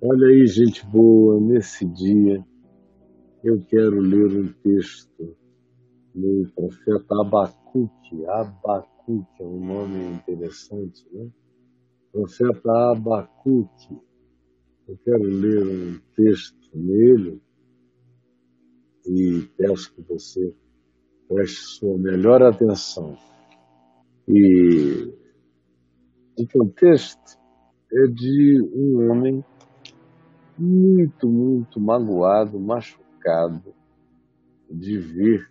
Olha aí, gente boa, nesse dia eu quero ler um texto do profeta Abacuque. Abacuque é um nome interessante, né? Profeta Abacuque. Eu quero ler um texto nele e peço que você preste sua melhor atenção. E o texto é de um homem muito, muito magoado, machucado de ver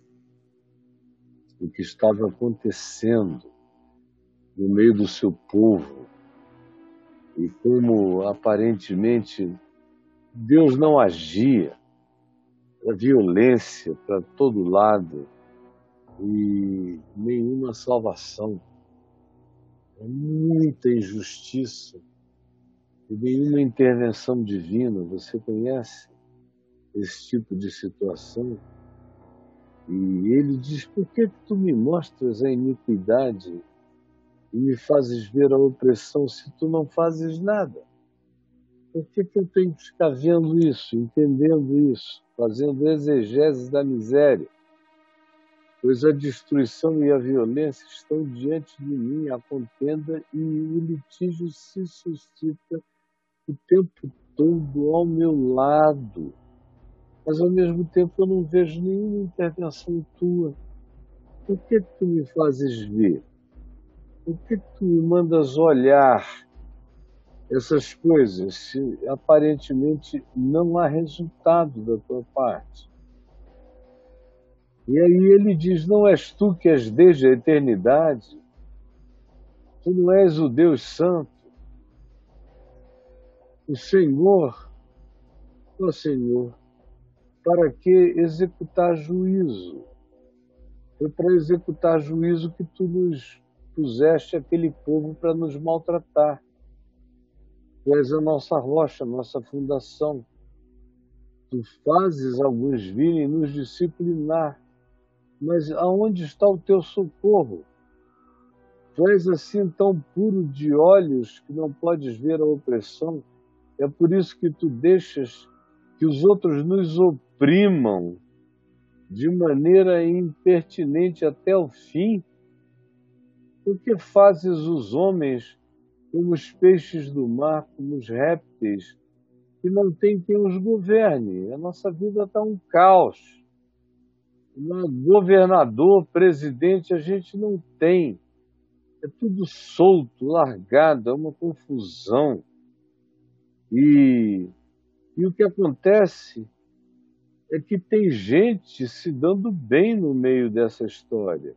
o que estava acontecendo no meio do seu povo e como aparentemente Deus não agia, a violência para todo lado e nenhuma salvação, muita injustiça nenhuma intervenção divina. Você conhece esse tipo de situação? E ele diz: Por que tu me mostras a iniquidade e me fazes ver a opressão se tu não fazes nada? Por que, que eu tenho que ficar vendo isso, entendendo isso, fazendo exegese da miséria? Pois a destruição e a violência estão diante de mim, a contenda e o litígio se suscita o tempo todo ao meu lado, mas ao mesmo tempo eu não vejo nenhuma intervenção tua. Por que tu me fazes ver? Por que tu me mandas olhar essas coisas se aparentemente não há resultado da tua parte? E aí ele diz: Não és tu que és desde a eternidade? Tu não és o Deus Santo? O Senhor, ó Senhor, para que executar juízo? Foi para executar juízo que tu nos puseste aquele povo para nos maltratar. Tu és a nossa rocha, a nossa fundação. Tu fazes alguns virem nos disciplinar. Mas aonde está o teu socorro? Tu és assim tão puro de olhos que não podes ver a opressão é por isso que tu deixas que os outros nos oprimam de maneira impertinente até o fim. Por que fazes os homens como os peixes do mar, como os répteis, que não tem quem os governe? A nossa vida está um caos. Um governador, presidente, a gente não tem. É tudo solto, largado, é uma confusão. E, e o que acontece é que tem gente se dando bem no meio dessa história.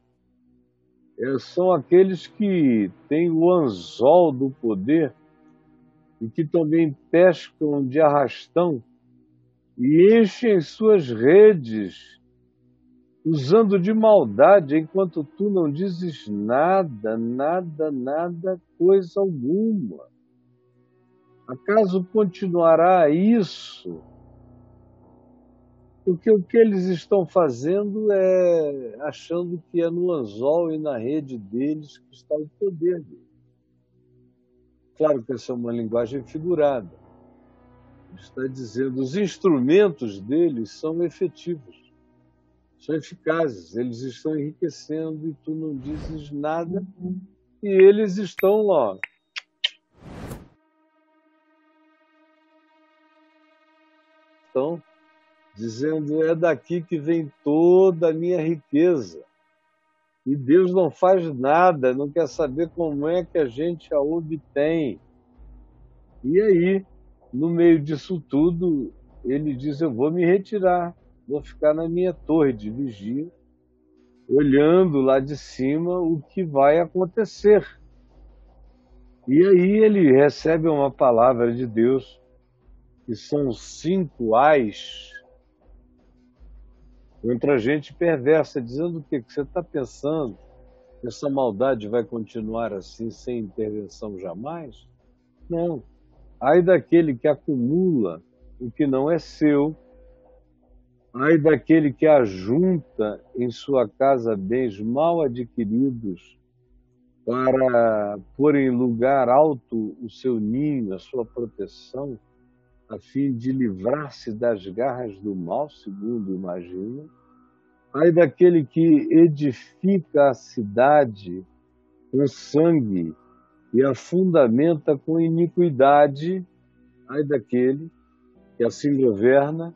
É, são aqueles que têm o anzol do poder e que também pescam de arrastão e enchem suas redes usando de maldade, enquanto tu não dizes nada, nada, nada, coisa alguma. Acaso continuará isso? Porque o que eles estão fazendo é achando que é no anzol e na rede deles que está o poder deles. Claro que essa é uma linguagem figurada. Ele está dizendo os instrumentos deles são efetivos, são eficazes, eles estão enriquecendo e tu não dizes nada e eles estão lá estão dizendo: é daqui que vem toda a minha riqueza. E Deus não faz nada, não quer saber como é que a gente a obtém. E aí, no meio disso tudo, ele diz: Eu vou me retirar, vou ficar na minha torre de vigia, olhando lá de cima o que vai acontecer. E aí ele recebe uma palavra de Deus que são cinco ais, contra gente perversa, dizendo o quê? Que você está pensando que essa maldade vai continuar assim, sem intervenção jamais? Não. Ai daquele que acumula o que não é seu, ai daquele que ajunta em sua casa bens mal adquiridos para pôr em lugar alto o seu ninho, a sua proteção a fim de livrar-se das garras do mal, segundo imagina. Ai daquele que edifica a cidade com sangue e a fundamenta com iniquidade. Ai daquele que assim governa.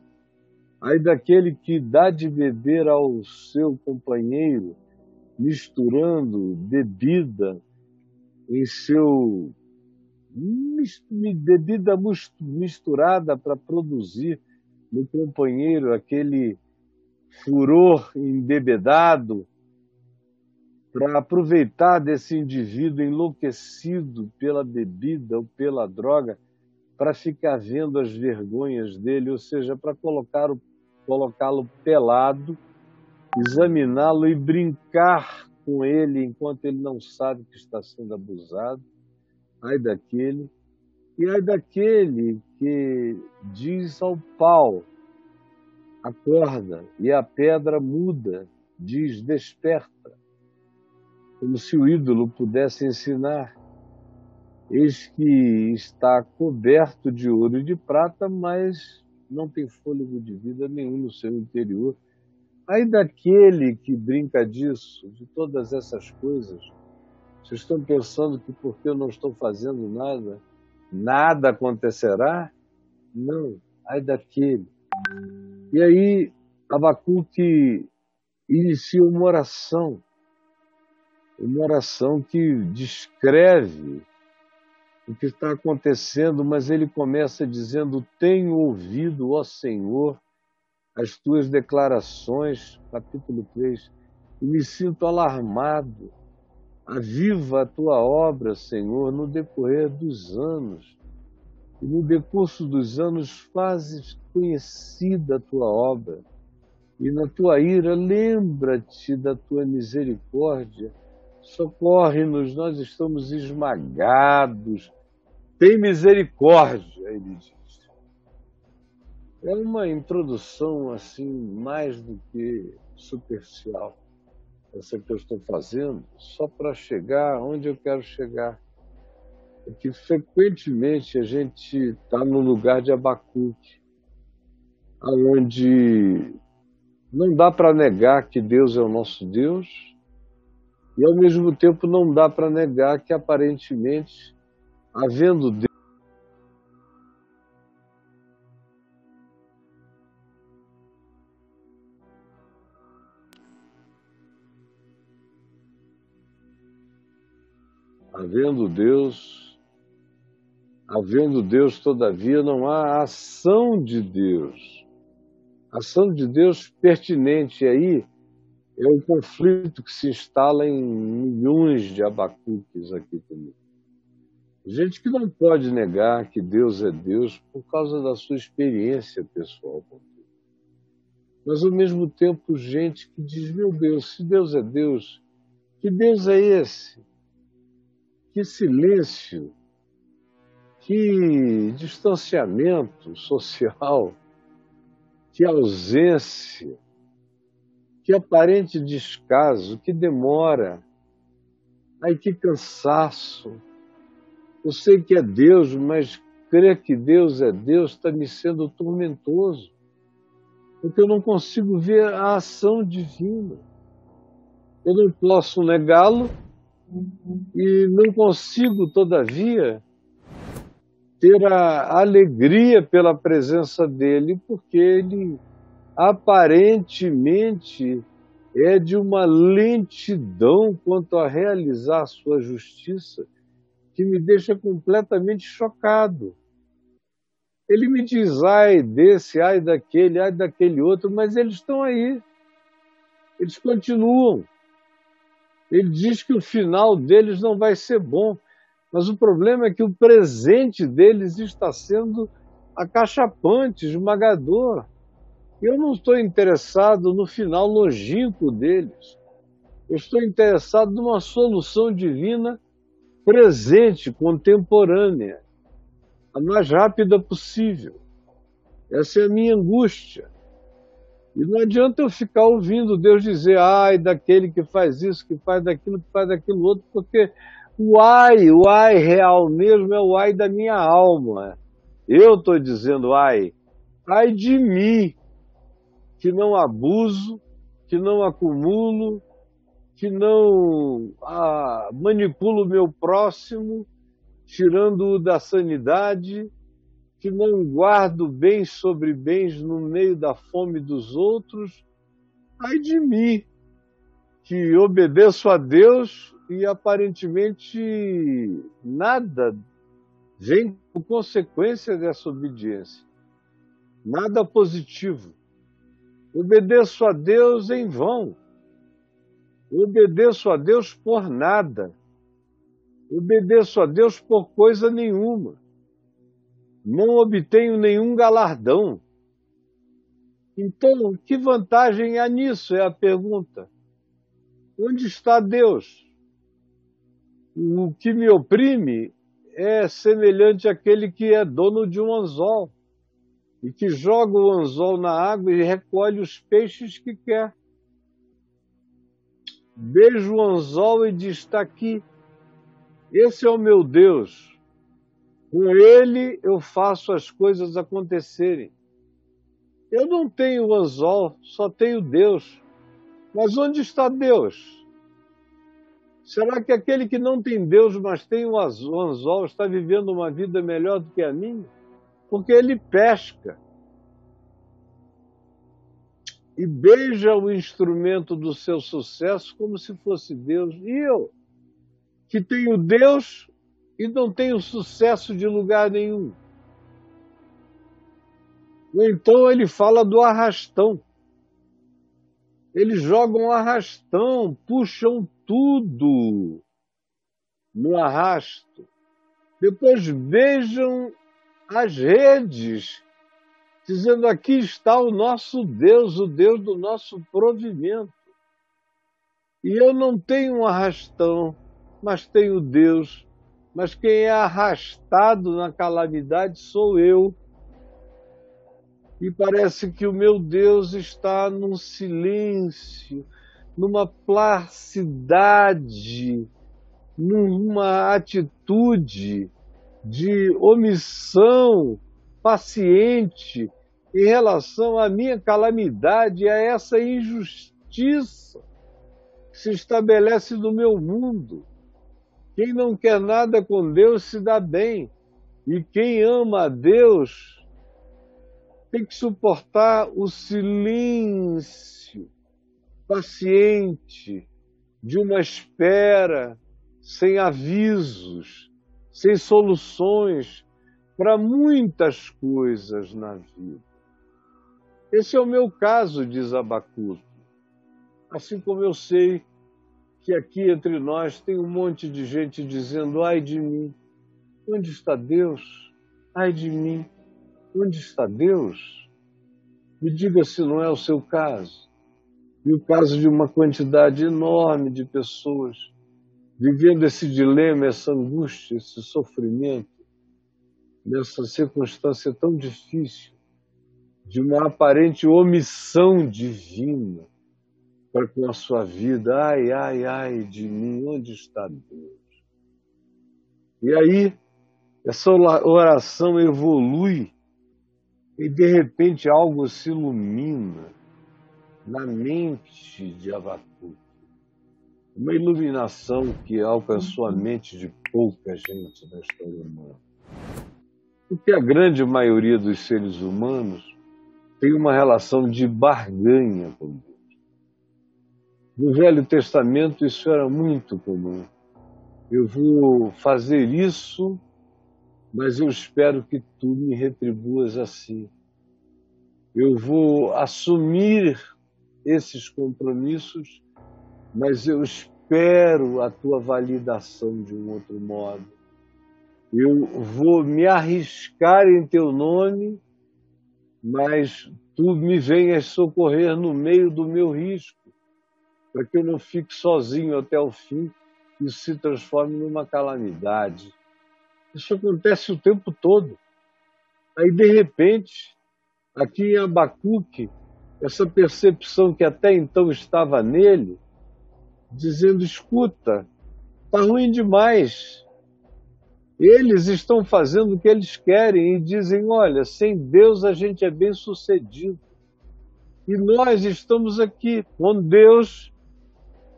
Ai daquele que dá de beber ao seu companheiro, misturando bebida em seu bebida misturada para produzir no companheiro aquele furor embebedado, para aproveitar desse indivíduo enlouquecido pela bebida ou pela droga, para ficar vendo as vergonhas dele, ou seja, para colocá-lo colocá-lo pelado, examiná-lo e brincar com ele enquanto ele não sabe que está sendo abusado ai daquele, e ai daquele que diz ao pau, acorda, e a pedra muda, diz desperta, como se o ídolo pudesse ensinar. Eis que está coberto de ouro e de prata, mas não tem fôlego de vida nenhum no seu interior. Ai daquele que brinca disso, de todas essas coisas, vocês estão pensando que porque eu não estou fazendo nada, nada acontecerá? Não, ai daquele. E aí Abacuque inicia uma oração, uma oração que descreve o que está acontecendo, mas ele começa dizendo: Tenho ouvido, ó Senhor, as tuas declarações, capítulo 3, e me sinto alarmado Aviva a tua obra, Senhor, no decorrer dos anos. E no decurso dos anos fazes conhecida a tua obra. E na tua ira lembra-te da tua misericórdia. Socorre-nos, nós estamos esmagados. Tem misericórdia, ele diz. É uma introdução assim mais do que superficial essa que eu estou fazendo só para chegar onde eu quero chegar. É que frequentemente a gente está no lugar de Abacuque, onde não dá para negar que Deus é o nosso Deus, e ao mesmo tempo não dá para negar que aparentemente, havendo Deus, Havendo Deus, havendo Deus, todavia, não há ação de Deus. Ação de Deus pertinente aí é o conflito que se instala em milhões de abacuques aqui comigo. Gente que não pode negar que Deus é Deus por causa da sua experiência pessoal com Deus. Mas, ao mesmo tempo, gente que diz: meu Deus, se Deus é Deus, que Deus é esse? Que silêncio, que distanciamento social, que ausência, que aparente descaso, que demora, ai que cansaço. Eu sei que é Deus, mas crer que Deus é Deus está me sendo tormentoso, porque eu não consigo ver a ação divina. Eu não posso negá-lo, e não consigo, todavia, ter a alegria pela presença dele, porque ele aparentemente é de uma lentidão quanto a realizar a sua justiça que me deixa completamente chocado. Ele me diz, ai desse, ai daquele, ai daquele outro, mas eles estão aí. Eles continuam. Ele diz que o final deles não vai ser bom, mas o problema é que o presente deles está sendo acachapante, esmagador. Eu não estou interessado no final longínquo deles. Eu estou interessado numa solução divina presente, contemporânea, a mais rápida possível. Essa é a minha angústia. E não adianta eu ficar ouvindo Deus dizer, ai, daquele que faz isso, que faz daquilo, que faz daquilo outro, porque o ai, o ai real mesmo é o ai da minha alma. Eu estou dizendo, ai, ai de mim, que não abuso, que não acumulo, que não ah, manipulo o meu próximo, tirando-o da sanidade, que não guardo bens sobre bens no meio da fome dos outros. Ai de mim, que obedeço a Deus e aparentemente nada vem por consequência dessa obediência. Nada positivo. Obedeço a Deus em vão. Obedeço a Deus por nada. Obedeço a Deus por coisa nenhuma. Não obtenho nenhum galardão. Então, que vantagem há nisso? É a pergunta. Onde está Deus? O que me oprime é semelhante àquele que é dono de um anzol e que joga o anzol na água e recolhe os peixes que quer. Beija o anzol e diz: está aqui. Esse é o meu Deus. Com ele eu faço as coisas acontecerem. Eu não tenho anzol, só tenho Deus. Mas onde está Deus? Será que aquele que não tem Deus, mas tem o anzol, está vivendo uma vida melhor do que a minha? Porque ele pesca e beija o instrumento do seu sucesso como se fosse Deus. E eu, que tenho Deus e não tenho sucesso de lugar nenhum. Então ele fala do arrastão. Eles jogam arrastão, puxam tudo no arrasto. Depois beijam as redes, dizendo: aqui está o nosso Deus, o Deus do nosso provimento. E eu não tenho um arrastão, mas tenho Deus. Mas quem é arrastado na calamidade sou eu e parece que o meu Deus está num silêncio, numa placidade, numa atitude de omissão paciente em relação à minha calamidade, a essa injustiça que se estabelece no meu mundo. Quem não quer nada com Deus se dá bem, e quem ama a Deus tem que suportar o silêncio paciente de uma espera sem avisos, sem soluções para muitas coisas na vida. Esse é o meu caso, diz Abacuque. Assim como eu sei que aqui entre nós tem um monte de gente dizendo: ai de mim, onde está Deus? Ai de mim, Onde está Deus? Me diga se não é o seu caso. E o caso de uma quantidade enorme de pessoas vivendo esse dilema, essa angústia, esse sofrimento, nessa circunstância tão difícil, de uma aparente omissão divina para com a sua vida. Ai, ai, ai de mim, onde está Deus? E aí, essa oração evolui e de repente algo se ilumina na mente de Abacuque. Uma iluminação que alcançou a mente de pouca gente na história humana. Porque a grande maioria dos seres humanos tem uma relação de barganha com Deus. No Velho Testamento isso era muito comum. Eu vou fazer isso mas eu espero que tu me retribuas assim. Eu vou assumir esses compromissos, mas eu espero a tua validação de um outro modo. Eu vou me arriscar em teu nome, mas tu me venhas socorrer no meio do meu risco, para que eu não fique sozinho até o fim e isso se transforme numa calamidade. Isso acontece o tempo todo. Aí, de repente, aqui em Abacuque, essa percepção que até então estava nele, dizendo: escuta, está ruim demais. Eles estão fazendo o que eles querem e dizem: olha, sem Deus a gente é bem sucedido. E nós estamos aqui com Deus,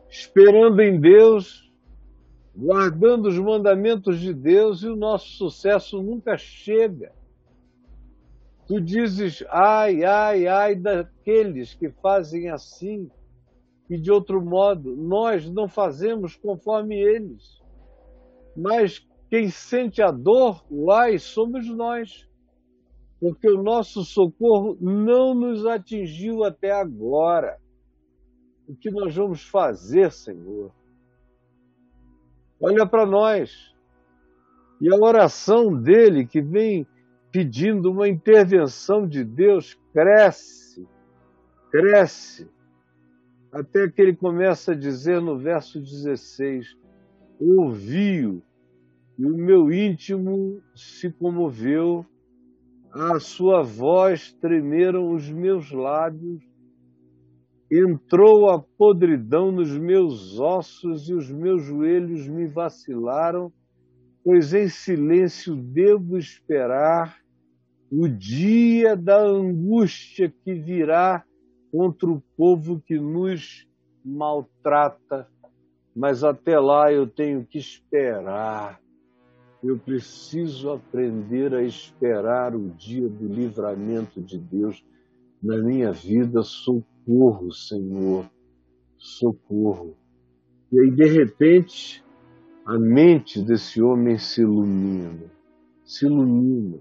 esperando em Deus, guardando os mandamentos de Deus e o nosso sucesso nunca chega. Tu dizes, ai, ai, ai daqueles que fazem assim e de outro modo. Nós não fazemos conforme eles. Mas quem sente a dor, uai, somos nós. Porque o nosso socorro não nos atingiu até agora. O que nós vamos fazer, Senhor? Olha para nós. E a oração dele que vem pedindo uma intervenção de Deus, cresce, cresce, até que ele começa a dizer no verso 16: Ouvi-o, e o meu íntimo se comoveu, a sua voz tremeram os meus lábios, entrou a podridão nos meus ossos e os meus joelhos me vacilaram pois em silêncio devo esperar o dia da angústia que virá contra o povo que nos maltrata. Mas até lá eu tenho que esperar. Eu preciso aprender a esperar o dia do livramento de Deus na minha vida. Socorro, Senhor, socorro. E aí, de repente, a mente desse homem se ilumina, se ilumina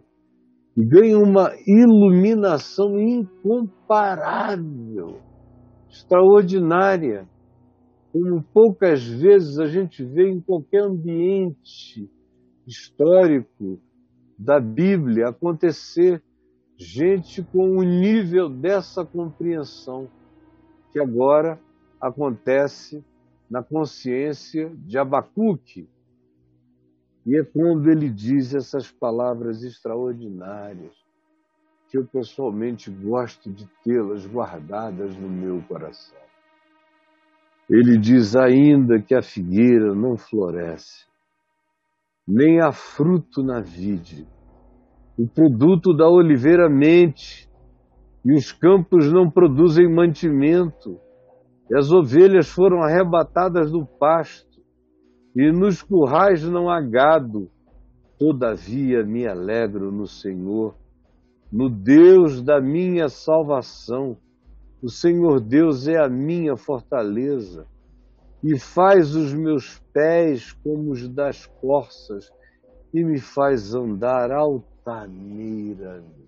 e ganha uma iluminação incomparável, extraordinária, como poucas vezes a gente vê em qualquer ambiente histórico da Bíblia acontecer gente com o nível dessa compreensão que agora acontece na consciência de Abacuque. E é quando ele diz essas palavras extraordinárias, que eu pessoalmente gosto de tê-las guardadas no meu coração. Ele diz ainda que a figueira não floresce, nem há fruto na vide, o produto da oliveira mente, e os campos não produzem mantimento, e as ovelhas foram arrebatadas do pasto, e nos currais não há gado. Todavia me alegro no Senhor, no Deus da minha salvação. O Senhor Deus é a minha fortaleza e faz os meus pés como os das corças e me faz andar altaneiramente.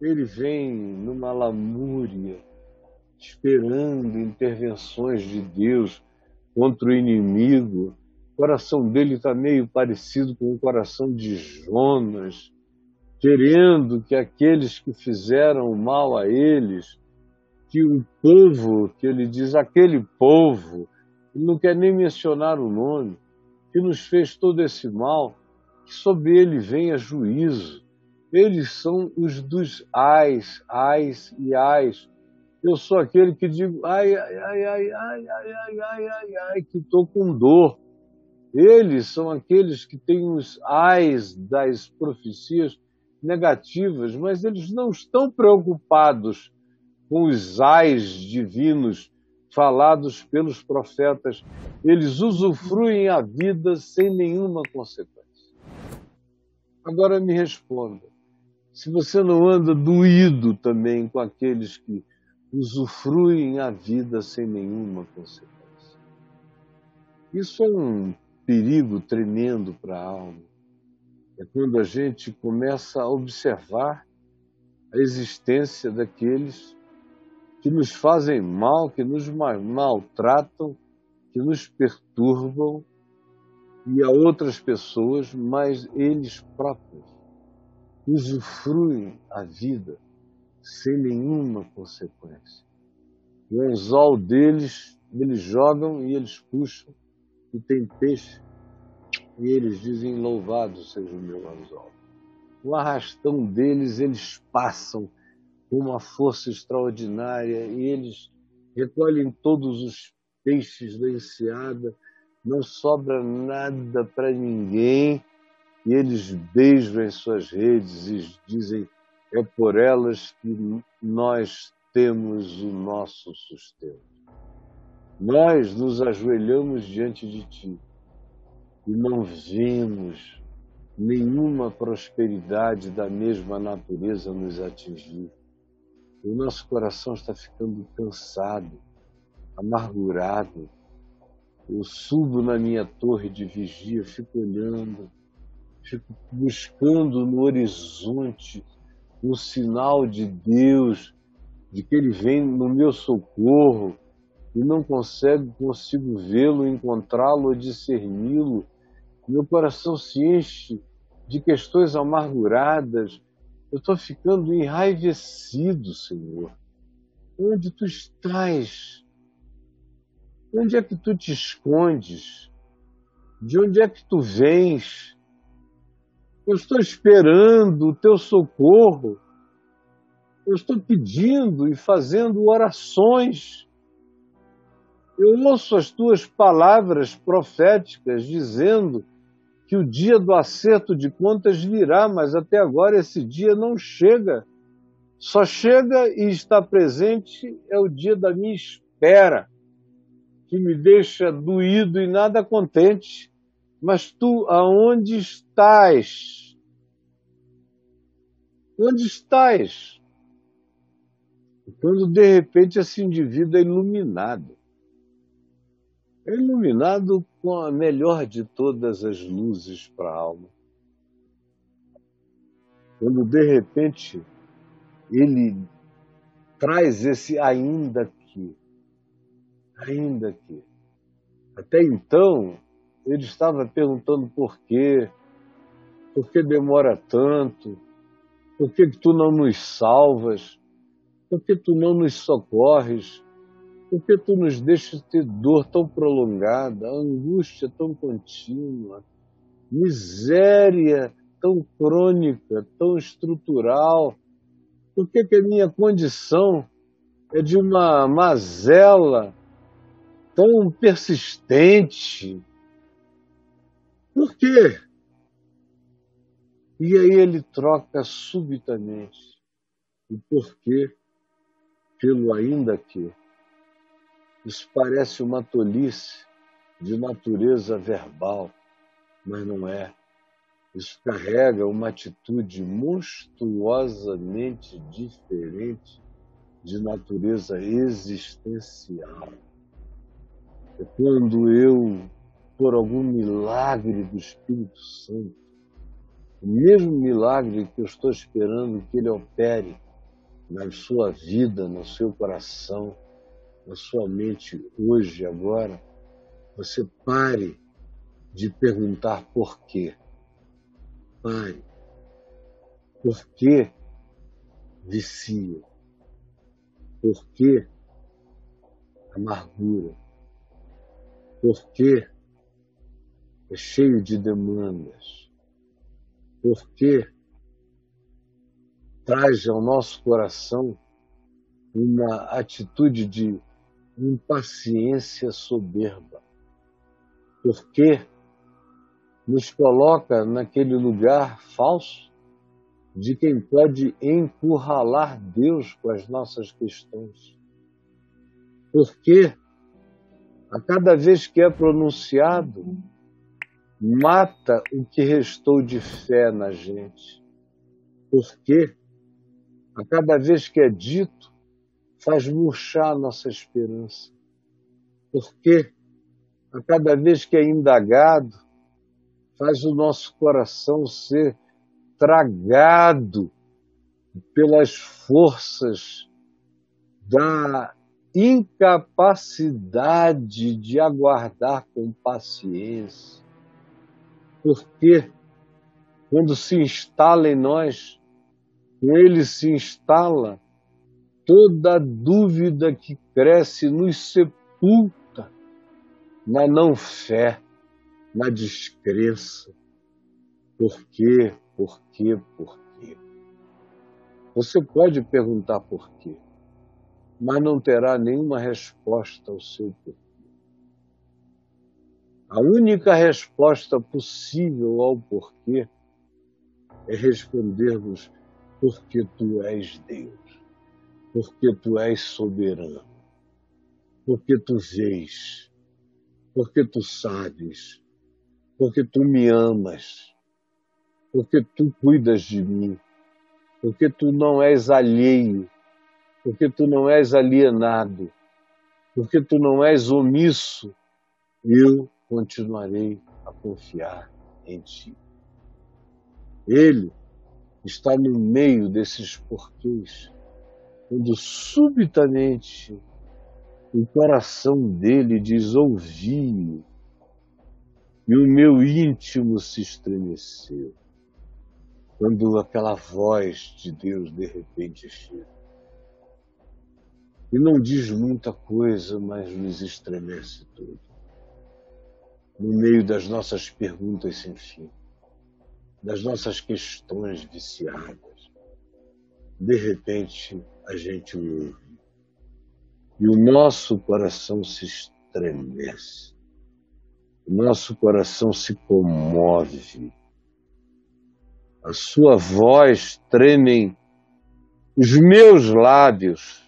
Ele vem numa lamúria esperando intervenções de Deus contra o inimigo. O coração dele está meio parecido com o coração de Jonas, querendo que aqueles que fizeram mal a eles, que o povo, que ele diz, aquele povo, ele não quer nem mencionar o nome, que nos fez todo esse mal, que sobre ele venha juízo. Eles são os dos ais, ais e ais, eu sou aquele que digo, ai, ai, ai, ai, ai, ai, ai, ai, ai, ai, que estou com dor. Eles são aqueles que têm os ais das profecias negativas, mas eles não estão preocupados com os ais divinos falados pelos profetas. Eles usufruem a vida sem nenhuma consequência. Agora me responda: se você não anda doído também com aqueles que usufruem a vida sem nenhuma consequência. Isso é um perigo tremendo para a alma. É quando a gente começa a observar a existência daqueles que nos fazem mal, que nos maltratam, que nos perturbam e a outras pessoas, mas eles próprios usufruem a vida sem nenhuma consequência. O anzol deles, eles jogam e eles puxam, e tem peixe, e eles dizem: Louvado seja o meu anzol. O arrastão deles, eles passam com uma força extraordinária e eles recolhem todos os peixes da enseada não sobra nada para ninguém e eles beijam as suas redes e dizem é por elas que nós temos o nosso sustento. Nós nos ajoelhamos diante de Ti e não vemos nenhuma prosperidade da mesma natureza nos atingir. O nosso coração está ficando cansado, amargurado. Eu subo na minha torre de vigia, fico olhando, fico buscando no horizonte um sinal de Deus, de que Ele vem no meu socorro, e não consigo, consigo vê-lo, encontrá-lo discerni-lo. Meu coração se enche de questões amarguradas. Eu estou ficando enraivecido, Senhor. Onde tu estás? Onde é que tu te escondes? De onde é que tu vens? Eu estou esperando o teu socorro. Eu estou pedindo e fazendo orações. Eu ouço as tuas palavras proféticas dizendo que o dia do acerto de contas virá, mas até agora esse dia não chega. Só chega e está presente é o dia da minha espera, que me deixa doído e nada contente. Mas tu, aonde estás? Onde estás? Quando de repente esse indivíduo é iluminado é iluminado com a melhor de todas as luzes para a alma. Quando de repente ele traz esse ainda que, ainda que. Até então ele estava perguntando por quê, por que demora tanto, por que, que tu não nos salvas, por que tu não nos socorres, por que tu nos deixas ter dor tão prolongada, angústia tão contínua, miséria tão crônica, tão estrutural? Por que, que a minha condição é de uma mazela tão persistente? Por quê? E aí ele troca subitamente o porquê pelo ainda que. Isso parece uma tolice de natureza verbal, mas não é. Isso carrega uma atitude monstruosamente diferente de natureza existencial. É quando eu, por algum milagre do Espírito Santo, o mesmo milagre que eu estou esperando que ele opere na sua vida, no seu coração, na sua mente hoje, agora, você pare de perguntar por quê. Pare. Por que vicia? Por que amargura? Por que é cheio de demandas? Por que traz ao nosso coração uma atitude de impaciência soberba, porque nos coloca naquele lugar falso de quem pode encurralar Deus com as nossas questões. Porque a cada vez que é pronunciado, mata o que restou de fé na gente. Porque a cada vez que é dito, faz murchar nossa esperança. Porque a cada vez que é indagado, faz o nosso coração ser tragado pelas forças da incapacidade de aguardar com paciência. Porque quando se instala em nós, ele se instala toda dúvida que cresce nos sepulta na não fé, na descrença. Por quê? Por quê? Por quê? Você pode perguntar por quê, mas não terá nenhuma resposta ao seu porquê. A única resposta possível ao porquê é respondermos porque tu és Deus, porque tu és soberano, porque tu vês, porque tu sabes, porque tu me amas, porque tu cuidas de mim, porque tu não és alheio, porque tu não és alienado, porque tu não és omisso, eu continuarei a confiar em ti. Ele está no meio desses porquês, quando subitamente o coração dele diz ouvi e o meu íntimo se estremeceu quando aquela voz de Deus de repente chega. E não diz muita coisa, mas nos estremece tudo. No meio das nossas perguntas sem fim, das nossas questões viciadas, de repente a gente ouve. E o nosso coração se estremece. O nosso coração se comove a sua voz tremem os meus lábios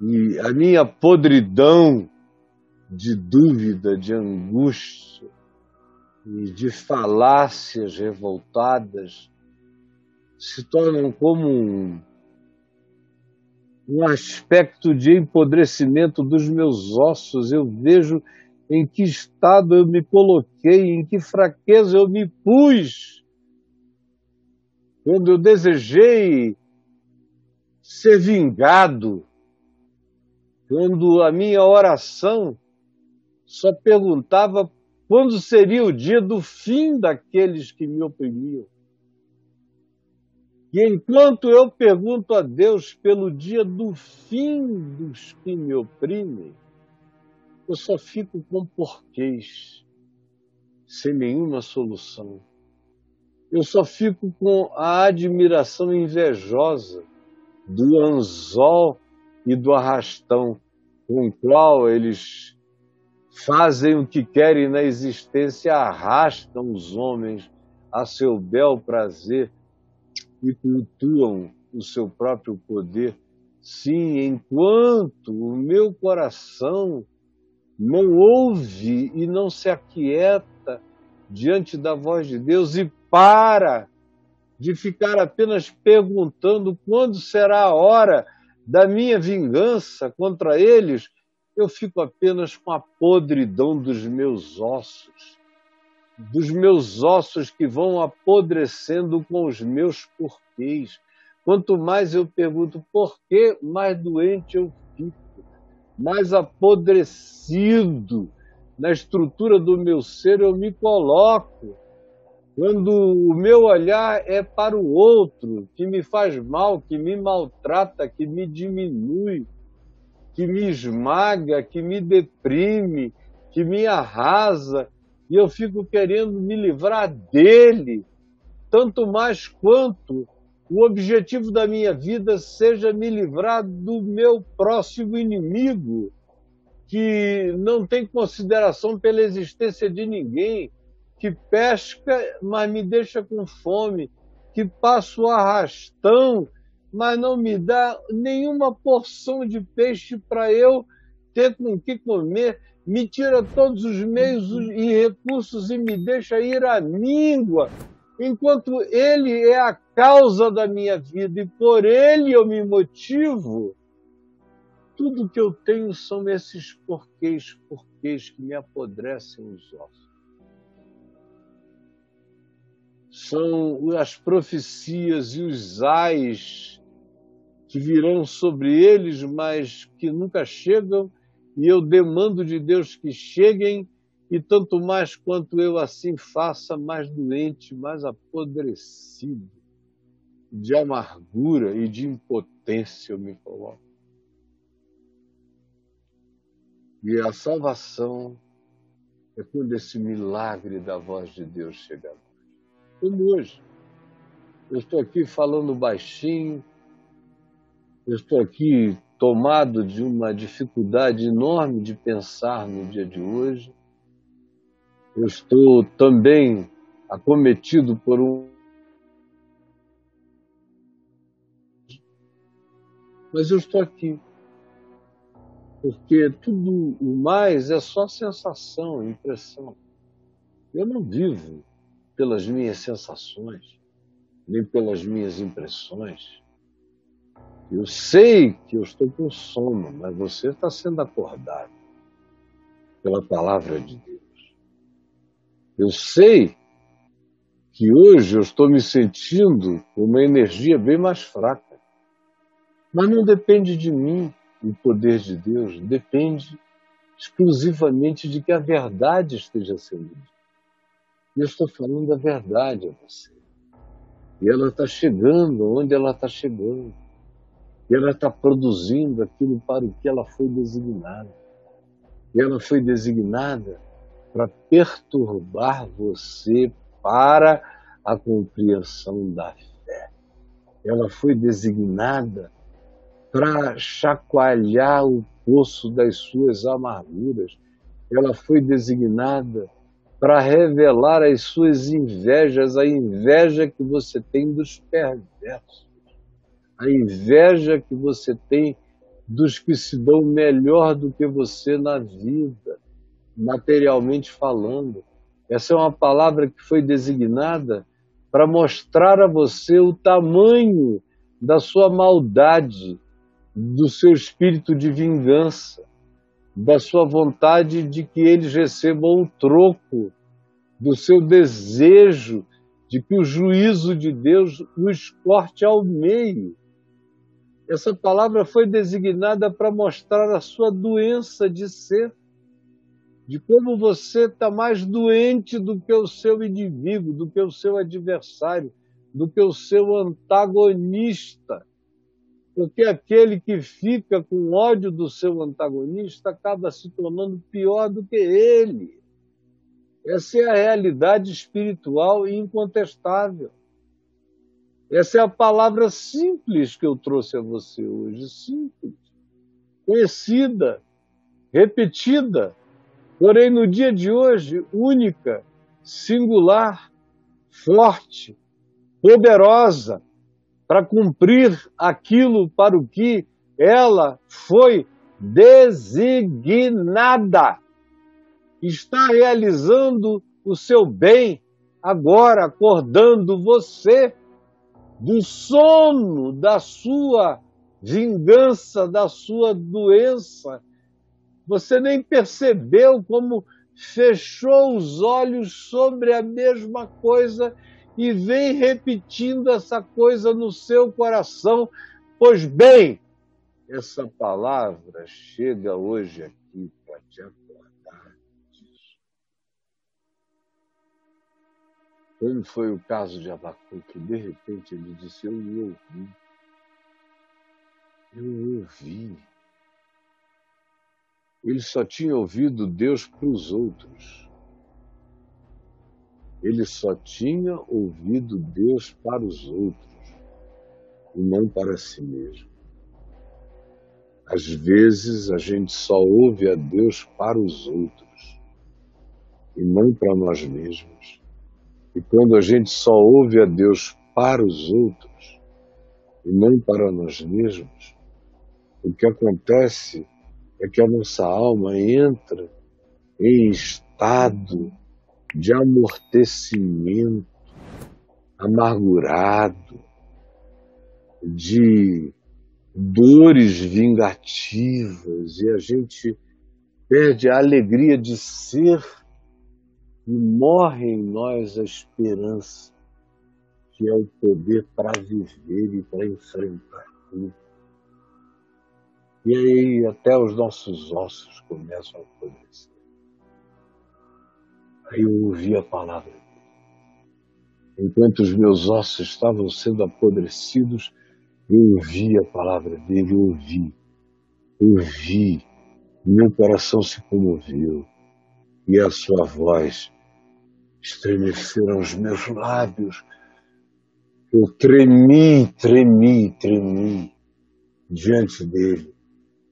e a minha podridão de dúvida, de angústia e de falácias revoltadas se tornam como um, um aspecto de empodrecimento dos meus ossos. Eu vejo em que estado eu me coloquei, em que fraqueza eu me pus quando eu desejei ser vingado, quando a minha oração só perguntava quando seria o dia do fim daqueles que me oprimiam. E enquanto eu pergunto a Deus pelo dia do fim dos que me oprimem, eu só fico com porquês, sem nenhuma solução eu só fico com a admiração invejosa do anzol e do arrastão com o qual eles fazem o que querem na existência, arrastam os homens a seu bel prazer e cultuam o seu próprio poder. Sim, enquanto o meu coração não ouve e não se aquieta diante da voz de Deus e para de ficar apenas perguntando quando será a hora da minha vingança contra eles, eu fico apenas com a podridão dos meus ossos, dos meus ossos que vão apodrecendo com os meus porquês. Quanto mais eu pergunto por quê, mais doente eu fico, mais apodrecido na estrutura do meu ser eu me coloco quando o meu olhar é para o outro, que me faz mal, que me maltrata, que me diminui, que me esmaga, que me deprime, que me arrasa, e eu fico querendo me livrar dele, tanto mais quanto o objetivo da minha vida seja me livrar do meu próximo inimigo, que não tem consideração pela existência de ninguém, que pesca, mas me deixa com fome, que passa o arrastão, mas não me dá nenhuma porção de peixe para eu ter com que comer, me tira todos os meios e recursos e me deixa ir à míngua, enquanto ele é a causa da minha vida e por ele eu me motivo. Tudo que eu tenho são esses porquês, porquês que me apodrecem os ossos. são as profecias e os ais que virão sobre eles, mas que nunca chegam, e eu demando de Deus que cheguem, e tanto mais quanto eu assim faça, mais doente, mais apodrecido, de amargura e de impotência eu me coloco. E a salvação é quando esse milagre da voz de Deus chegar como hoje. Eu estou aqui falando baixinho, eu estou aqui tomado de uma dificuldade enorme de pensar no dia de hoje, eu estou também acometido por um. Mas eu estou aqui. Porque tudo o mais é só sensação, impressão. Eu não vivo pelas minhas sensações, nem pelas minhas impressões. Eu sei que eu estou com sono, mas você está sendo acordado pela palavra de Deus. Eu sei que hoje eu estou me sentindo com uma energia bem mais fraca. Mas não depende de mim o poder de Deus, depende exclusivamente de que a verdade esteja sendo dita. E eu estou falando a verdade a você. E ela está chegando onde ela está chegando. E ela está produzindo aquilo para o que ela foi designada. E ela foi designada para perturbar você para a compreensão da fé. Ela foi designada para chacoalhar o poço das suas amarguras. Ela foi designada para revelar as suas invejas, a inveja que você tem dos perversos, a inveja que você tem dos que se dão melhor do que você na vida, materialmente falando. Essa é uma palavra que foi designada para mostrar a você o tamanho da sua maldade, do seu espírito de vingança, da sua vontade de que eles recebam o troco, do seu desejo de que o juízo de Deus os corte ao meio. Essa palavra foi designada para mostrar a sua doença de ser de como você está mais doente do que o seu inimigo, do que o seu adversário, do que o seu antagonista. Porque aquele que fica com ódio do seu antagonista acaba se tornando pior do que ele. Essa é a realidade espiritual incontestável. Essa é a palavra simples que eu trouxe a você hoje, simples, conhecida, repetida, Porém, no dia de hoje, única, singular, forte, poderosa, para cumprir aquilo para o que ela foi designada. Está realizando o seu bem agora, acordando você do sono da sua vingança, da sua doença, você nem percebeu como fechou os olhos sobre a mesma coisa e vem repetindo essa coisa no seu coração. Pois bem, essa palavra chega hoje aqui para te Como foi o caso de Abacuque, de repente ele disse: Eu ouvi. Eu ouvi. Ele só tinha ouvido Deus para os outros. Ele só tinha ouvido Deus para os outros e não para si mesmo. Às vezes a gente só ouve a Deus para os outros e não para nós mesmos. E quando a gente só ouve a Deus para os outros e não para nós mesmos, o que acontece é que a nossa alma entra em estado de amortecimento, amargurado, de dores vingativas e a gente perde a alegria de ser e morre em nós a esperança, que é o poder para viver e para enfrentar tudo. E aí até os nossos ossos começam a apodrecer. Aí eu ouvi a palavra Enquanto os meus ossos estavam sendo apodrecidos, eu ouvi a palavra dele, eu ouvi, ouvi, meu coração se comoveu e a sua voz estremeceram os meus lábios. Eu tremi, tremi, tremi diante dele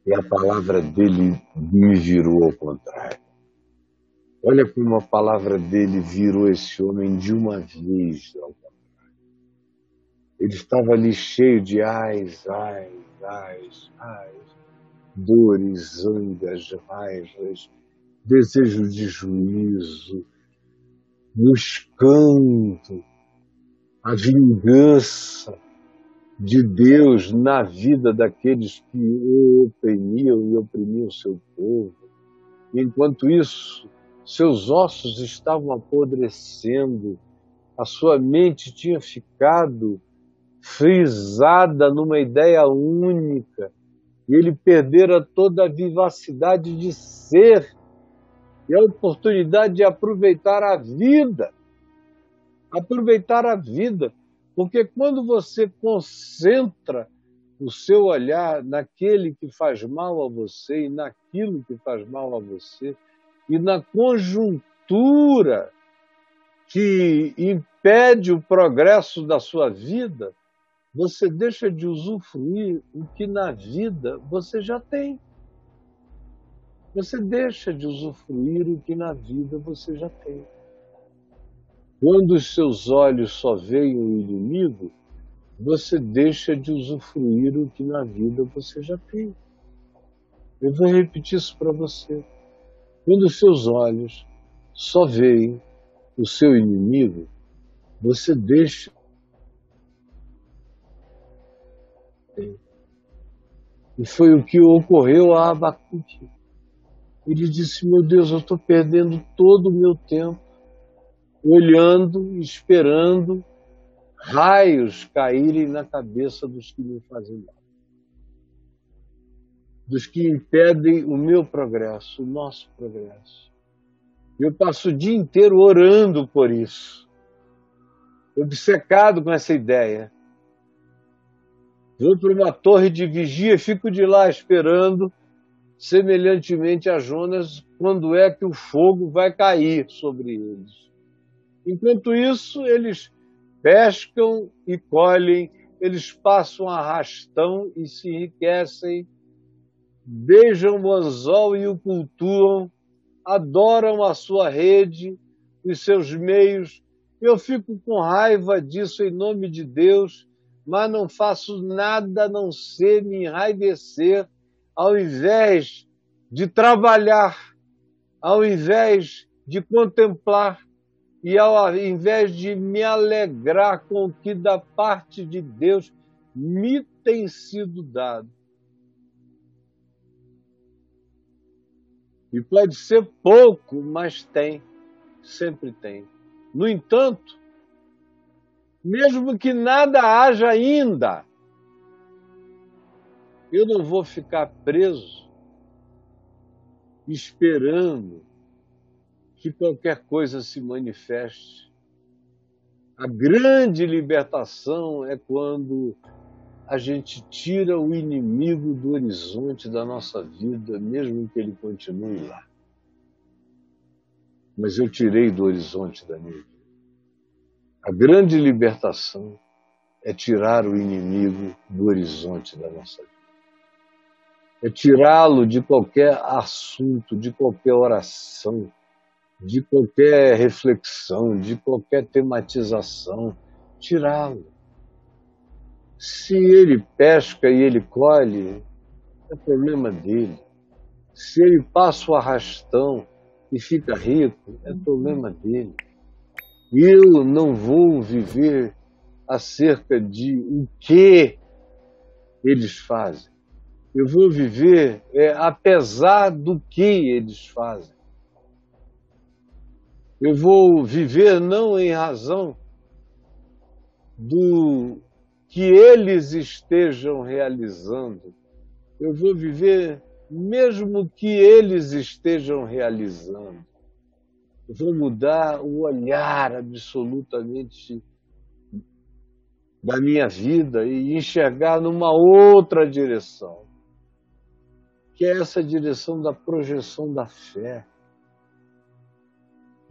e a palavra dele me virou ao contrário. Olha como a palavra dele virou esse homem de uma vez. Ele estava ali cheio de ais, ais, ais, ais, dores, zangas, raivas, desejo de juízo, buscando a vingança de Deus na vida daqueles que o oprimiam e oprimiam o seu povo. Enquanto isso, seus ossos estavam apodrecendo, a sua mente tinha ficado frisada numa ideia única, e ele perdera toda a vivacidade de ser e a oportunidade de aproveitar a vida. Aproveitar a vida, porque quando você concentra o seu olhar naquele que faz mal a você e naquilo que faz mal a você, e na conjuntura que impede o progresso da sua vida, você deixa de usufruir o que na vida você já tem. Você deixa de usufruir o que na vida você já tem. Quando os seus olhos só veem o inimigo, você deixa de usufruir o que na vida você já tem. Eu vou repetir isso para você. Quando os seus olhos só veem o seu inimigo, você deixa. E foi o que ocorreu a Abacuque. Ele disse: Meu Deus, eu estou perdendo todo o meu tempo olhando, esperando raios caírem na cabeça dos que me fazem mal dos que impedem o meu progresso, o nosso progresso. Eu passo o dia inteiro orando por isso, obcecado com essa ideia. Vou para uma torre de vigia, fico de lá esperando, semelhantemente a Jonas, quando é que o fogo vai cair sobre eles. Enquanto isso, eles pescam e colhem, eles passam arrastão e se enriquecem beijam o anzol e o cultuam, adoram a sua rede, os seus meios. Eu fico com raiva disso em nome de Deus, mas não faço nada a não ser me enraivecer, ao invés de trabalhar, ao invés de contemplar e ao invés de me alegrar com o que da parte de Deus me tem sido dado. E pode ser pouco, mas tem, sempre tem. No entanto, mesmo que nada haja ainda, eu não vou ficar preso esperando que qualquer coisa se manifeste. A grande libertação é quando a gente tira o inimigo do horizonte da nossa vida, mesmo que ele continue lá. Mas eu tirei do horizonte da minha vida. A grande libertação é tirar o inimigo do horizonte da nossa vida. É tirá-lo de qualquer assunto, de qualquer oração, de qualquer reflexão, de qualquer tematização. Tirá-lo se ele pesca e ele colhe, é problema dele. Se ele passa o arrastão e fica rico, é problema dele. Eu não vou viver acerca de o que eles fazem. Eu vou viver é, apesar do que eles fazem. Eu vou viver não em razão do que eles estejam realizando. Eu vou viver mesmo que eles estejam realizando. Eu vou mudar o olhar absolutamente da minha vida e enxergar numa outra direção, que é essa direção da projeção da fé.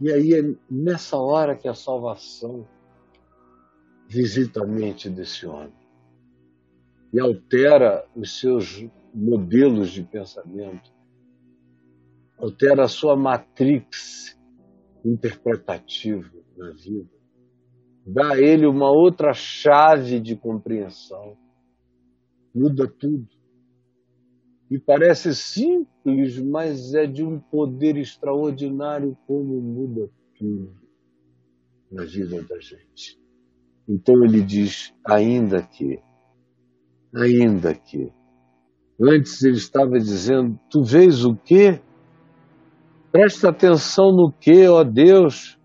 E aí é nessa hora que a salvação visita a mente desse homem e altera os seus modelos de pensamento, altera a sua matrix interpretativo na vida, dá a ele uma outra chave de compreensão, muda tudo. E parece simples, mas é de um poder extraordinário como muda tudo na vida da gente. Então ele diz: ainda que, ainda que. Antes ele estava dizendo: Tu vês o quê? Presta atenção no que, ó Deus.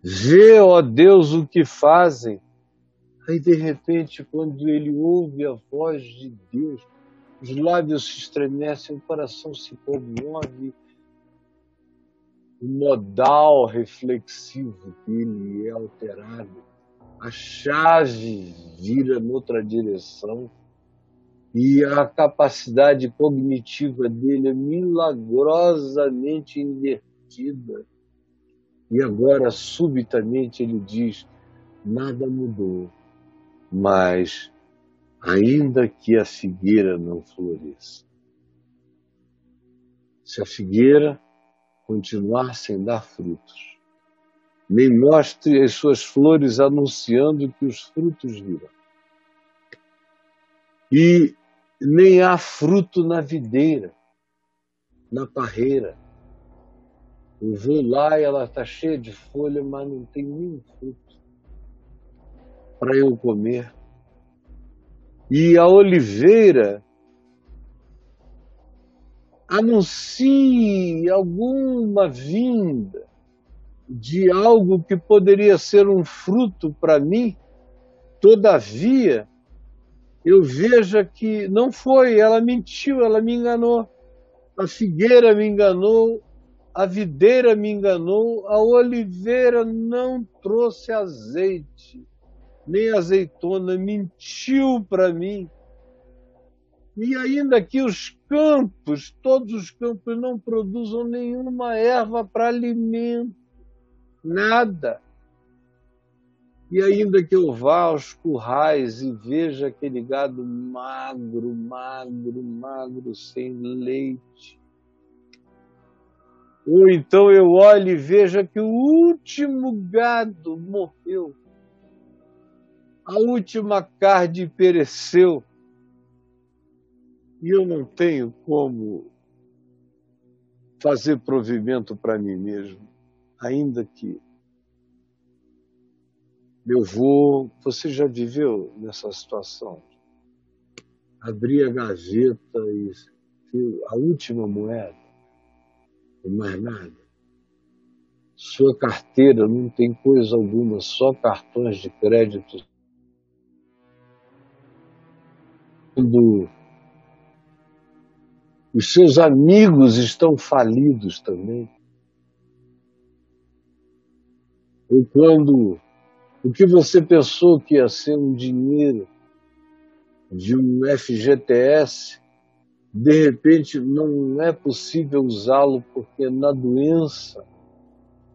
Vê, ó Deus, o que fazem. Aí, de repente, quando ele ouve a voz de Deus, os lábios se estremecem, o coração se comove, o modal reflexivo dele é alterado, a chave vira noutra direção. E a capacidade cognitiva dele é milagrosamente invertida. E agora, subitamente, ele diz: nada mudou, mas ainda que a figueira não floresça. Se a figueira continuar sem dar frutos, nem mostre as suas flores anunciando que os frutos virão. E nem há fruto na videira, na parreira. Eu vou lá e ela está cheia de folha, mas não tem nenhum fruto para eu comer. E a oliveira anuncie alguma vinda de algo que poderia ser um fruto para mim, todavia eu veja que não foi, ela mentiu, ela me enganou. A figueira me enganou, a videira me enganou, a oliveira não trouxe azeite, nem azeitona, mentiu para mim. E ainda que os campos, todos os campos não produzam nenhuma erva para alimento, nada. E ainda que eu vá aos currais e veja aquele gado magro, magro, magro, sem leite. Ou então eu olhe e veja que o último gado morreu. A última carne pereceu. E eu não tenho como fazer provimento para mim mesmo, ainda que meu vô, você já viveu nessa situação? Abrir a gaveta e a última moeda, e mais nada. Sua carteira não tem coisa alguma, só cartões de crédito. Quando os seus amigos estão falidos também. Ou quando o que você pensou que ia ser um dinheiro de um FGTS, de repente não é possível usá-lo porque na doença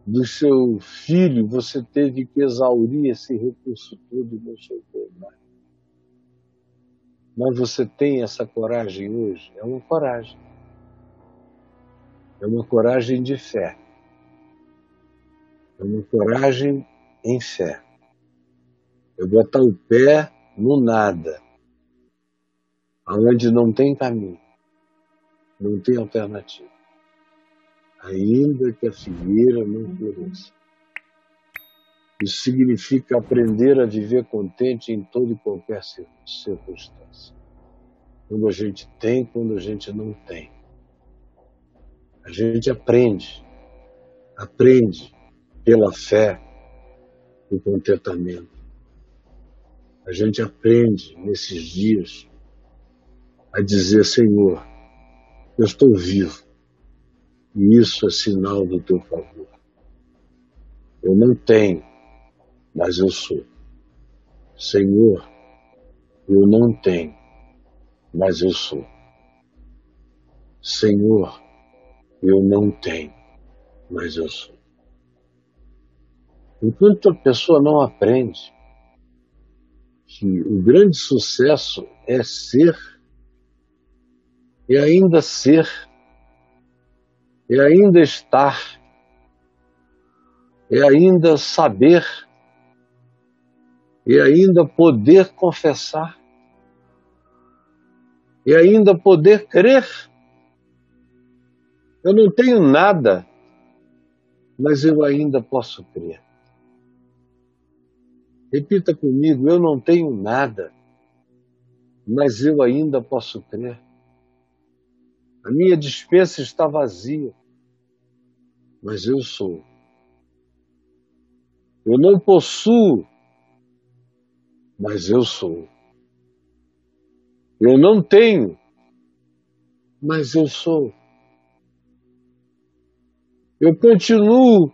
do seu filho você teve que exaurir esse recurso todo e não chegou mais. Mas você tem essa coragem hoje? É uma coragem. É uma coragem de fé. É uma coragem em fé é botar o pé no nada, aonde não tem caminho, não tem alternativa, ainda que a figueira não floresça. Isso significa aprender a viver contente em toda e qualquer circunstância. Quando a gente tem, quando a gente não tem. A gente aprende, aprende pela fé o contentamento a gente aprende nesses dias a dizer: Senhor, eu estou vivo e isso é sinal do teu favor. Eu não tenho, mas eu sou. Senhor, eu não tenho, mas eu sou. Senhor, eu não tenho, mas eu sou. Enquanto a pessoa não aprende que o grande sucesso é ser, é ainda ser, é ainda estar, é ainda saber, é ainda poder confessar, é ainda poder crer. Eu não tenho nada, mas eu ainda posso crer. Repita comigo: eu não tenho nada, mas eu ainda posso crer. A minha dispensa está vazia, mas eu sou. Eu não possuo, mas eu sou. Eu não tenho, mas eu sou. Eu continuo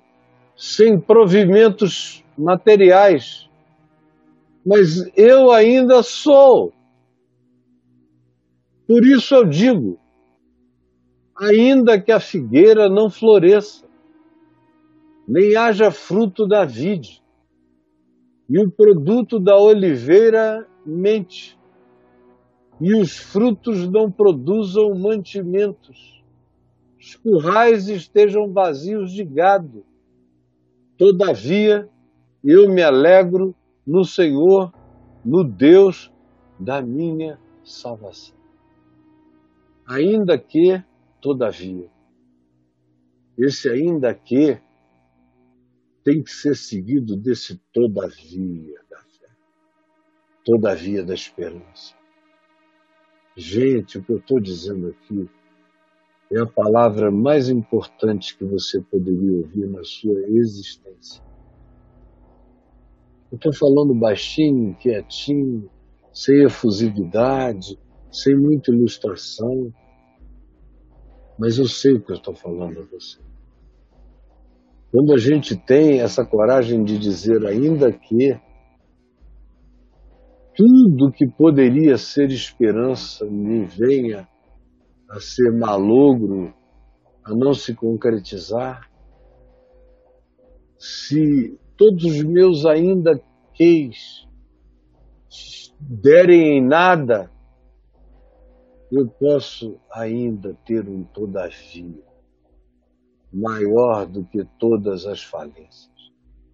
sem provimentos materiais, mas eu ainda sou. Por isso eu digo: ainda que a figueira não floresça, nem haja fruto da vide, e o produto da oliveira mente, e os frutos não produzam mantimentos, os currais estejam vazios de gado. Todavia, eu me alegro no Senhor, no Deus da minha salvação. Ainda que, todavia, esse ainda que tem que ser seguido desse todavia da fé, todavia da esperança. Gente, o que eu estou dizendo aqui é a palavra mais importante que você poderia ouvir na sua existência. Eu estou falando baixinho, quietinho, sem efusividade, sem muita ilustração, mas eu sei o que eu estou falando a você. Quando a gente tem essa coragem de dizer, ainda que tudo que poderia ser esperança me venha a ser malogro, a não se concretizar, se todos os meus ainda queis derem em nada, eu posso ainda ter um todavia maior do que todas as falências.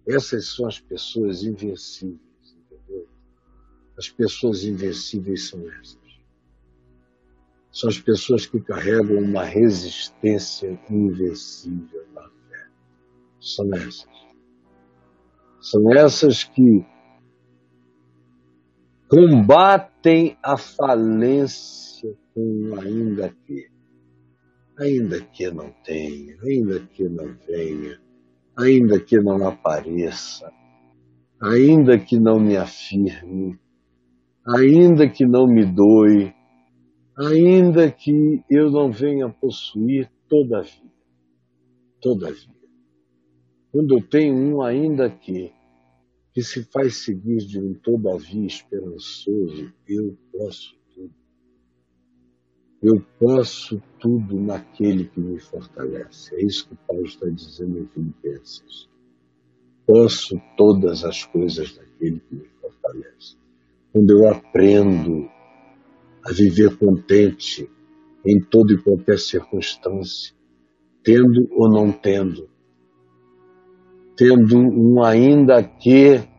Essas são as pessoas invencíveis, entendeu? As pessoas invencíveis são essas. São as pessoas que carregam uma resistência invencível na fé. São essas. São essas que combatem a falência com ainda que, ainda que não tenha, ainda que não venha, ainda que não apareça, ainda que não me afirme, ainda que não me doe, ainda que eu não venha possuir todavia, todavia. Quando eu tenho um ainda que, que se faz seguir de um todavia esperançoso, eu posso. Eu posso tudo naquele que me fortalece. É isso que Paulo está dizendo em Filipenses. Posso todas as coisas daquele que me fortalece. Quando eu aprendo a viver contente em toda e qualquer circunstância, tendo ou não tendo, tendo um ainda que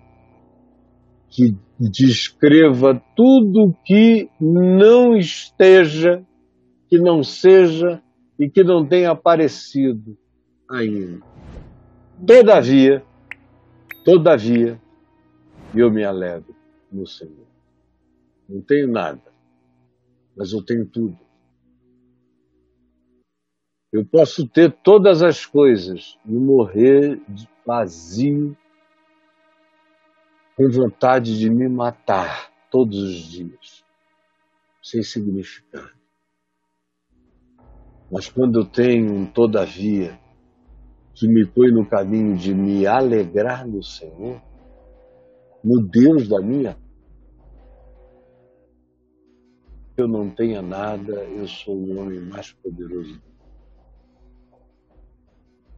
que descreva tudo que não esteja, que não seja e que não tenha aparecido ainda. Todavia, todavia, eu me alegro no Senhor. Não tenho nada, mas eu tenho tudo. Eu posso ter todas as coisas e morrer vazio, com vontade de me matar todos os dias, sem significado. Mas quando eu tenho um todavia que me põe no caminho de me alegrar no Senhor, no Deus da minha eu não tenha nada, eu sou o homem mais poderoso.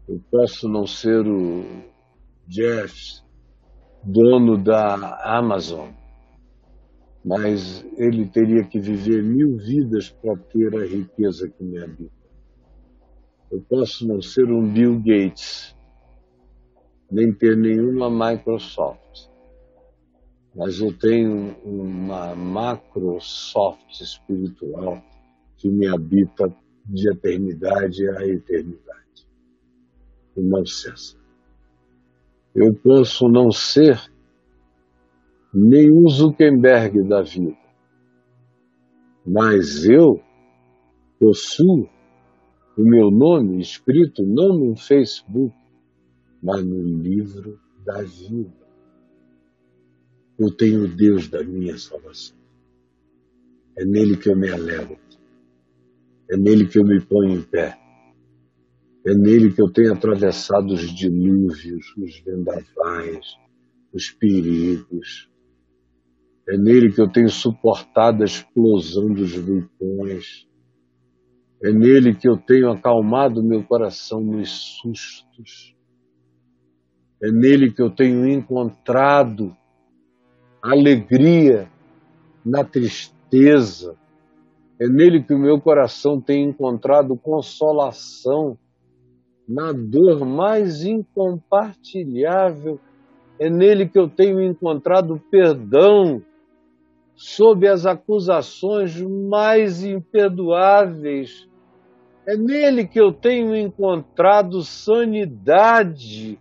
Eu posso não ser o Jeff, dono da Amazon, mas ele teria que viver mil vidas para ter a riqueza que me habita. Eu posso não ser um Bill Gates, nem ter nenhuma Microsoft. Mas eu tenho uma Macrosoft espiritual que me habita de eternidade a eternidade. E não. Eu posso não ser nenhum Zuckerberg da vida, mas eu possuo o meu nome escrito não no Facebook, mas no livro da vida. Eu tenho o Deus da minha salvação. É nele que eu me alegro. É nele que eu me ponho em pé. É nele que eu tenho atravessado os dilúvios, os vendavais, os perigos. É nele que eu tenho suportado a explosão dos vulcões. É nele que eu tenho acalmado meu coração nos sustos. É nele que eu tenho encontrado alegria na tristeza. É nele que o meu coração tem encontrado consolação na dor mais incompartilhável. É nele que eu tenho encontrado perdão sob as acusações mais imperdoáveis. É nele que eu tenho encontrado sanidade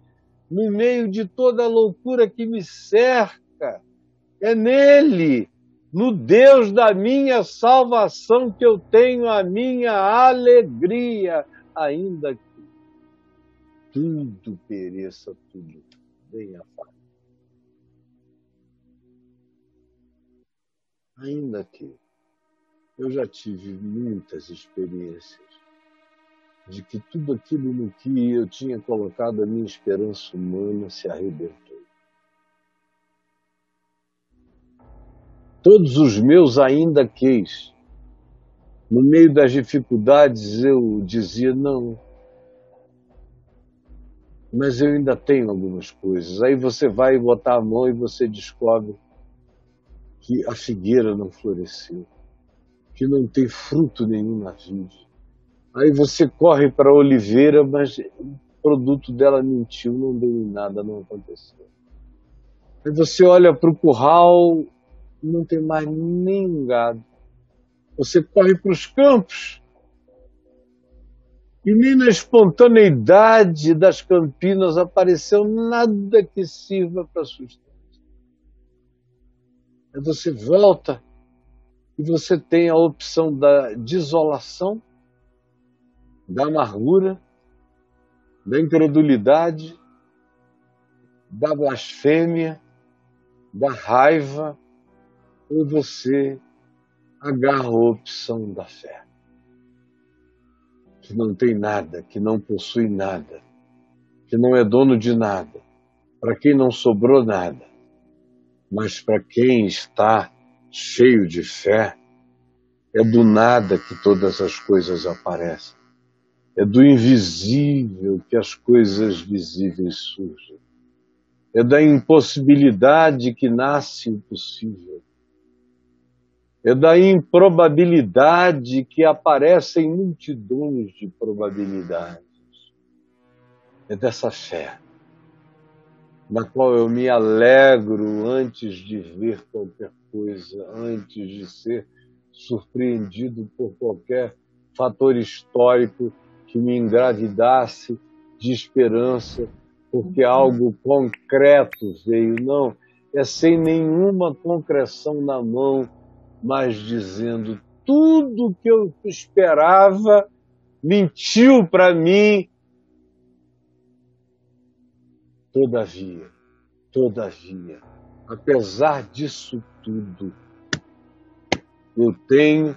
no meio de toda a loucura que me cerca. É nele, no Deus da minha salvação, que eu tenho a minha alegria, ainda que tudo pereça, tudo venha a Ainda que eu já tive muitas experiências de que tudo aquilo no que eu tinha colocado a minha esperança humana se arrebentou. todos os meus ainda queis. No meio das dificuldades eu dizia não. Mas eu ainda tenho algumas coisas. Aí você vai botar a mão e você descobre que a figueira não floresceu, que não tem fruto nenhum na vide. Aí você corre para oliveira, mas o produto dela mentiu, não deu em nada, não aconteceu. Aí você olha para o curral não tem mais nenhum gado. Você corre para os campos e nem na espontaneidade das campinas apareceu nada que sirva para sustento. Aí você volta e você tem a opção da desolação, da amargura, da incredulidade, da blasfêmia, da raiva, ou você agarra a opção da fé, que não tem nada, que não possui nada, que não é dono de nada, para quem não sobrou nada, mas para quem está cheio de fé, é do nada que todas as coisas aparecem. É do invisível que as coisas visíveis surgem. É da impossibilidade que nasce o possível é da improbabilidade que aparecem multidões de probabilidades. É dessa fé, na qual eu me alegro antes de ver qualquer coisa, antes de ser surpreendido por qualquer fator histórico que me engravidasse de esperança, porque algo concreto veio. Não, é sem nenhuma concreção na mão mas dizendo tudo que eu esperava mentiu para mim. Todavia, todavia, apesar disso tudo, eu tenho,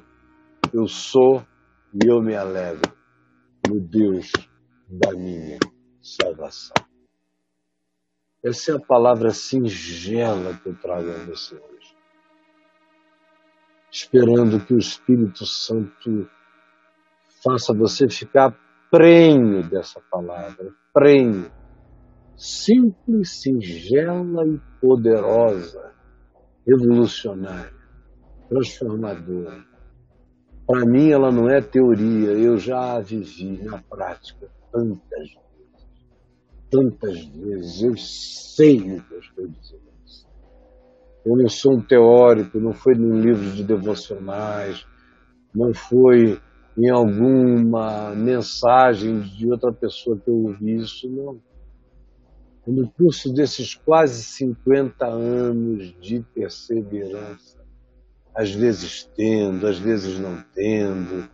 eu sou e eu me alegro no Deus da minha salvação. Essa é a palavra singela que eu trago a você hoje esperando que o Espírito Santo faça você ficar prenho dessa palavra, prenho, simples, singela e poderosa, revolucionária, transformadora. Para mim, ela não é teoria, eu já a vivi na prática tantas vezes. tantas vezes, eu sei o que eu estou dizendo. Eu não sou um teórico, não foi num livro de devocionais, não foi em alguma mensagem de outra pessoa que eu ouvi isso, não. No curso desses quase 50 anos de perseverança, às vezes tendo, às vezes não tendo,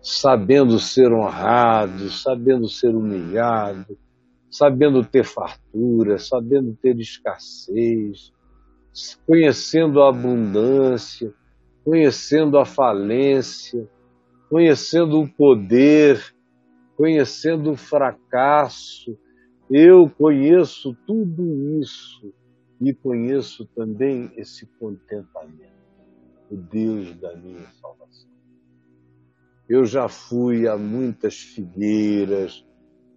sabendo ser honrado, sabendo ser humilhado, sabendo ter fartura, sabendo ter escassez, conhecendo a abundância, conhecendo a falência, conhecendo o poder, conhecendo o fracasso. Eu conheço tudo isso e conheço também esse contentamento, o Deus da minha salvação. Eu já fui a muitas figueiras,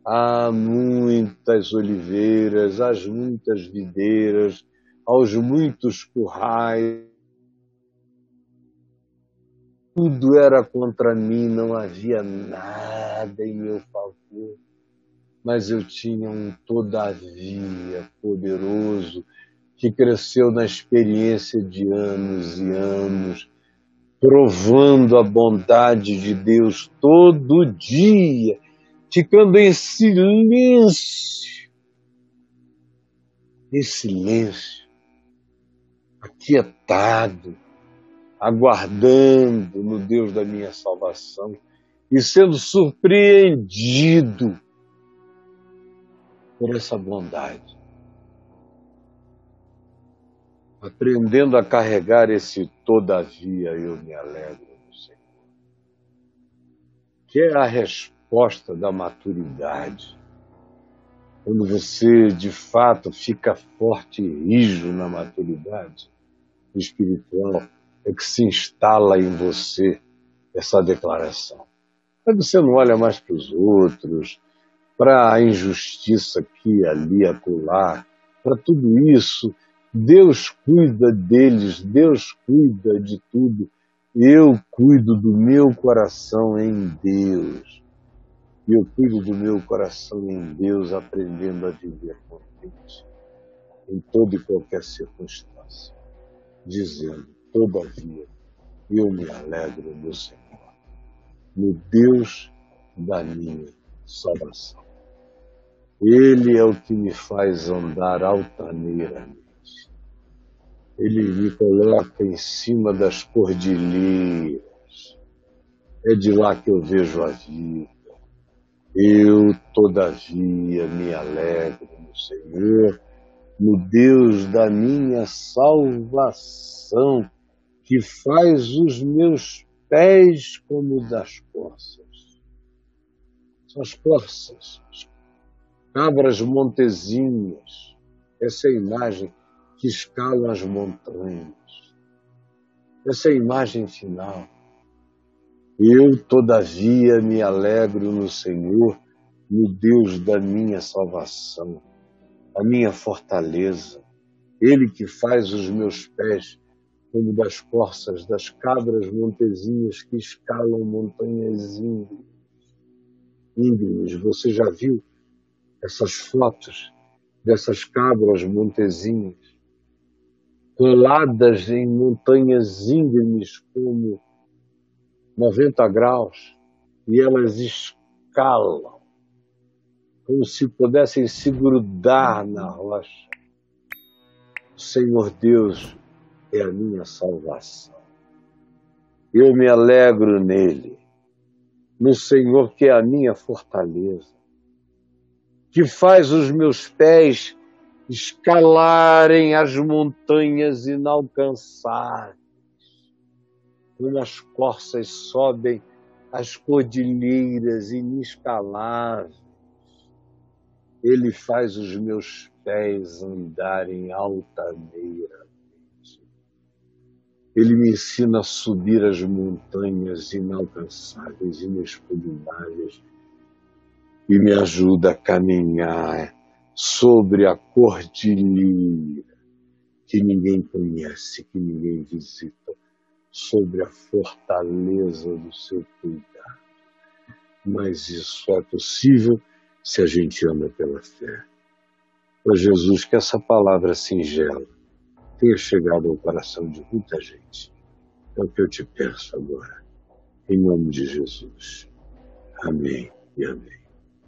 a muitas oliveiras, às muitas videiras, aos muitos currais. Tudo era contra mim, não havia nada em meu favor. Mas eu tinha um todavia poderoso que cresceu na experiência de anos e anos, provando a bondade de Deus todo dia, ficando em silêncio, em silêncio, aquietado, aguardando no Deus da minha salvação e sendo surpreendido por essa bondade. Aprendendo a carregar esse todavia, eu me alegro no Senhor. Que é a resposta da maturidade. Quando você de fato fica forte e rijo na maturidade, espiritual é que se instala em você essa declaração. Aí você não olha mais para os outros, para a injustiça aqui, ali, acolá, para tudo isso. Deus cuida deles, Deus cuida de tudo. Eu cuido do meu coração em Deus. E eu cuido do meu coração em Deus, aprendendo a viver contente em toda e qualquer circunstância dizendo: Todavia, eu me alegro no Senhor, no Deus da minha salvação. Ele é o que me faz andar altaneiramente. Ele me coloca em cima das cordilheiras. É de lá que eu vejo a vida. Eu, todavia, me alegro no Senhor no Deus da minha salvação, que faz os meus pés como das corças. São as corças, as cabras montezinhas, essa é a imagem que escalam as montanhas. Essa é a imagem final. Eu, todavia, me alegro no Senhor, no Deus da minha salvação a minha fortaleza, Ele que faz os meus pés como das corças das cabras montezinhas que escalam montanhas íngremes. íngremes. Você já viu essas fotos dessas cabras montezinhas coladas em montanhas íngremes como 90 graus e elas escalam como se pudessem se grudar na rocha. O Senhor Deus é a minha salvação. Eu me alegro nele, no Senhor que é a minha fortaleza, que faz os meus pés escalarem as montanhas inalcançáveis, como as corças sobem as cordilheiras inescaláveis ele faz os meus pés andarem altaneiramente. Ele me ensina a subir as montanhas inalcançáveis, inexpugnáveis, e me ajuda a caminhar sobre a cordilheira que ninguém conhece, que ninguém visita, sobre a fortaleza do seu cuidado. Mas isso é possível se a gente anda pela fé. Ó Jesus, que essa palavra singela tenha chegado ao coração de muita gente. É o que eu te peço agora. Em nome de Jesus. Amém e amém.